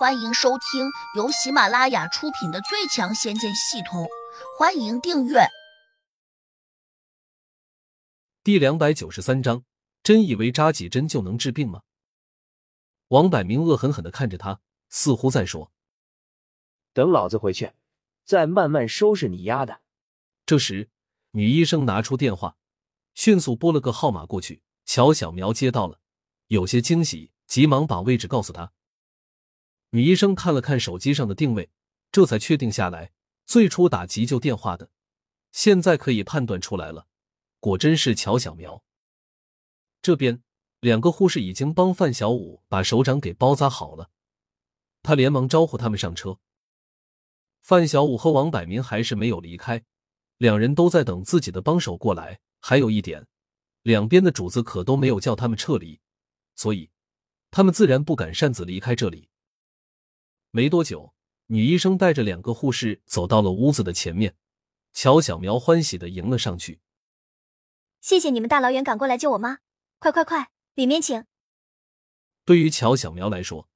欢迎收听由喜马拉雅出品的《最强仙剑系统》，欢迎订阅。第两百九十三章，真以为扎几针就能治病吗？王百明恶狠狠的看着他，似乎在说：“等老子回去，再慢慢收拾你丫的。”这时，女医生拿出电话，迅速拨了个号码过去。乔小苗接到了，有些惊喜，急忙把位置告诉他。女医生看了看手机上的定位，这才确定下来。最初打急救电话的，现在可以判断出来了，果真是乔小苗。这边两个护士已经帮范小五把手掌给包扎好了，他连忙招呼他们上车。范小五和王百民还是没有离开，两人都在等自己的帮手过来。还有一点，两边的主子可都没有叫他们撤离，所以他们自然不敢擅自离开这里。没多久，女医生带着两个护士走到了屋子的前面，乔小苗欢喜的迎了上去。谢谢你们大老远赶过来救我妈，快快快，里面请。对于乔小苗来说，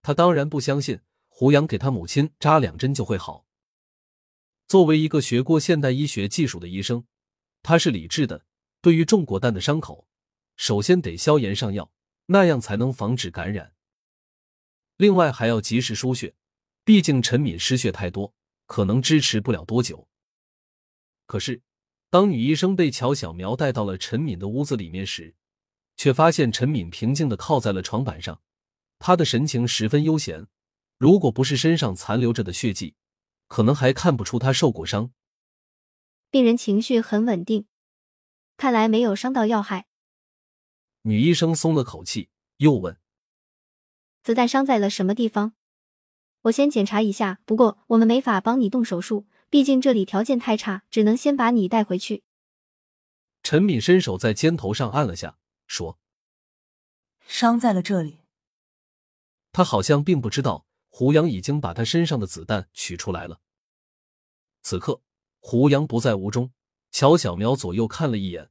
他当然不相信胡杨给他母亲扎两针就会好。作为一个学过现代医学技术的医生，他是理智的。对于中过弹的伤口，首先得消炎上药，那样才能防止感染。另外还要及时输血，毕竟陈敏失血太多，可能支持不了多久。可是，当女医生被乔小苗带到了陈敏的屋子里面时，却发现陈敏平静的靠在了床板上，她的神情十分悠闲。如果不是身上残留着的血迹，可能还看不出她受过伤。病人情绪很稳定，看来没有伤到要害。女医生松了口气，又问。子弹伤在了什么地方？我先检查一下。不过我们没法帮你动手术，毕竟这里条件太差，只能先把你带回去。陈敏伸手在肩头上按了下，说：“伤在了这里。”他好像并不知道胡杨已经把他身上的子弹取出来了。此刻胡杨不在屋中，乔小苗左右看了一眼，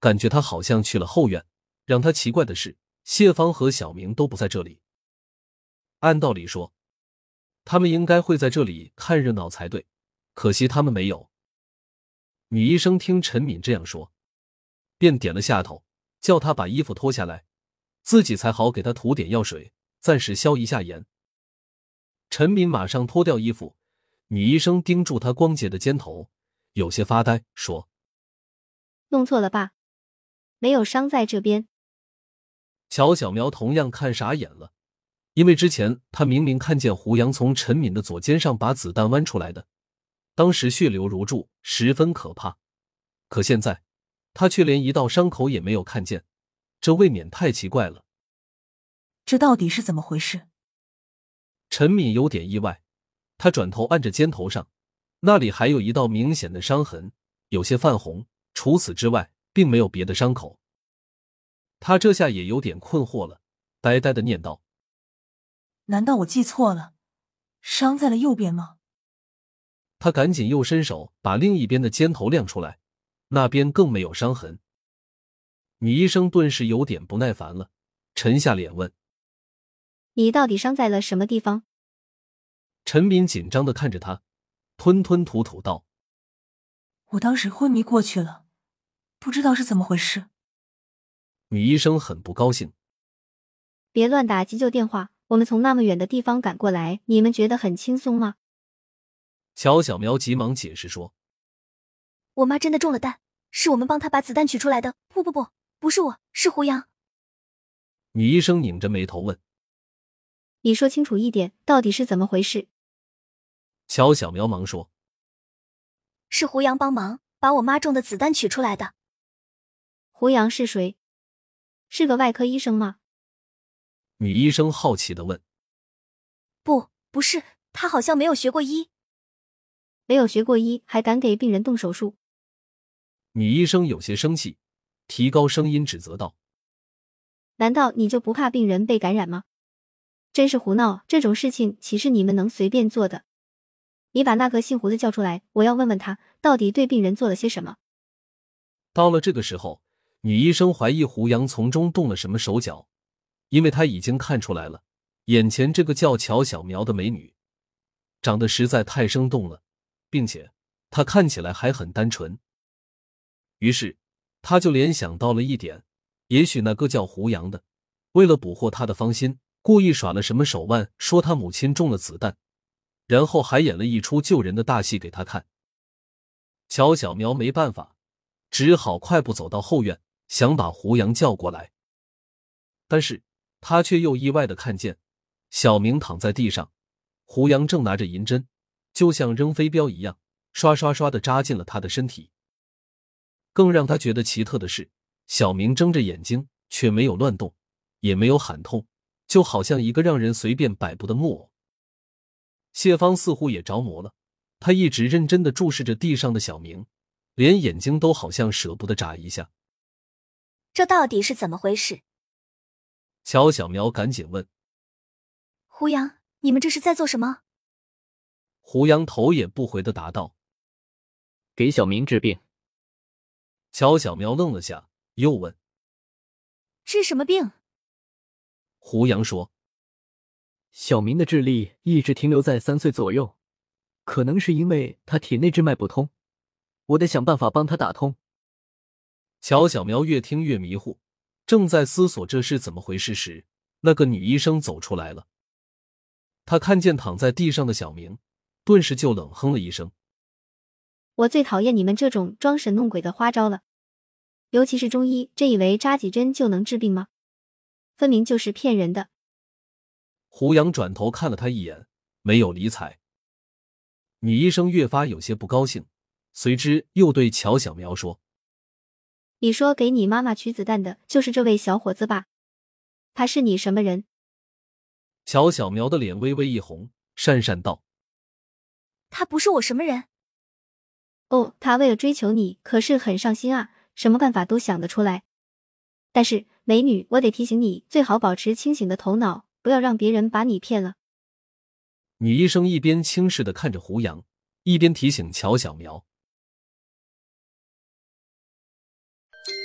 感觉他好像去了后院。让他奇怪的是，谢芳和小明都不在这里。按道理说，他们应该会在这里看热闹才对，可惜他们没有。女医生听陈敏这样说，便点了下头，叫他把衣服脱下来，自己才好给他涂点药水，暂时消一下炎。陈敏马上脱掉衣服，女医生盯住他光洁的肩头，有些发呆，说：“弄错了吧？没有伤在这边。”乔小苗同样看傻眼了。因为之前他明明看见胡杨从陈敏的左肩上把子弹剜出来的，当时血流如注，十分可怕。可现在他却连一道伤口也没有看见，这未免太奇怪了。这到底是怎么回事？陈敏有点意外，他转头按着肩头上，那里还有一道明显的伤痕，有些泛红。除此之外，并没有别的伤口。他这下也有点困惑了，呆呆的念道。难道我记错了，伤在了右边吗？他赶紧又伸手把另一边的肩头亮出来，那边更没有伤痕。女医生顿时有点不耐烦了，沉下脸问：“你到底伤在了什么地方？”陈敏紧张的看着他，吞吞吐吐道：“我当时昏迷过去了，不知道是怎么回事。”女医生很不高兴：“别乱打急救电话。”我们从那么远的地方赶过来，你们觉得很轻松吗？乔小苗急忙解释说：“我妈真的中了弹，是我们帮她把子弹取出来的。不不不，不是我，是胡杨。”女医生拧着眉头问：“你说清楚一点，到底是怎么回事？”乔小苗忙说：“是胡杨帮忙把我妈中的子弹取出来的。”胡杨是谁？是个外科医生吗？女医生好奇的问：“不，不是，他好像没有学过医，没有学过医还敢给病人动手术？”女医生有些生气，提高声音指责道：“难道你就不怕病人被感染吗？真是胡闹！这种事情岂是你们能随便做的？你把那个姓胡的叫出来，我要问问他到底对病人做了些什么。”到了这个时候，女医生怀疑胡杨从中动了什么手脚。因为他已经看出来了，眼前这个叫乔小苗的美女，长得实在太生动了，并且她看起来还很单纯。于是，他就联想到了一点：也许那个叫胡杨的，为了捕获他的芳心，故意耍了什么手腕，说他母亲中了子弹，然后还演了一出救人的大戏给他看。乔小苗没办法，只好快步走到后院，想把胡杨叫过来。但是他却又意外的看见。小明躺在地上，胡杨正拿着银针，就像扔飞镖一样，刷刷刷的扎进了他的身体。更让他觉得奇特的是，小明睁着眼睛，却没有乱动，也没有喊痛，就好像一个让人随便摆布的木偶。谢芳似乎也着魔了，他一直认真的注视着地上的小明，连眼睛都好像舍不得眨一下。这到底是怎么回事？乔小苗赶紧问。胡杨，你们这是在做什么？胡杨头也不回的答道：“给小明治病。”乔小苗愣了下，又问：“治什么病？”胡杨说：“小明的智力一直停留在三岁左右，可能是因为他体内支脉不通，我得想办法帮他打通。”乔小苗越听越迷糊，正在思索这是怎么回事时，那个女医生走出来了。她看见躺在地上的小明，顿时就冷哼了一声：“我最讨厌你们这种装神弄鬼的花招了，尤其是中医，真以为扎几针就能治病吗？分明就是骗人的。”胡杨转头看了他一眼，没有理睬。女医生越发有些不高兴，随之又对乔小苗说：“你说给你妈妈取子弹的就是这位小伙子吧？他是你什么人？”乔小苗的脸微微一红，讪讪道：“他不是我什么人。哦，他为了追求你，可是很上心啊，什么办法都想得出来。但是，美女，我得提醒你，最好保持清醒的头脑，不要让别人把你骗了。”女医生一边轻视的看着胡杨，一边提醒乔小苗：“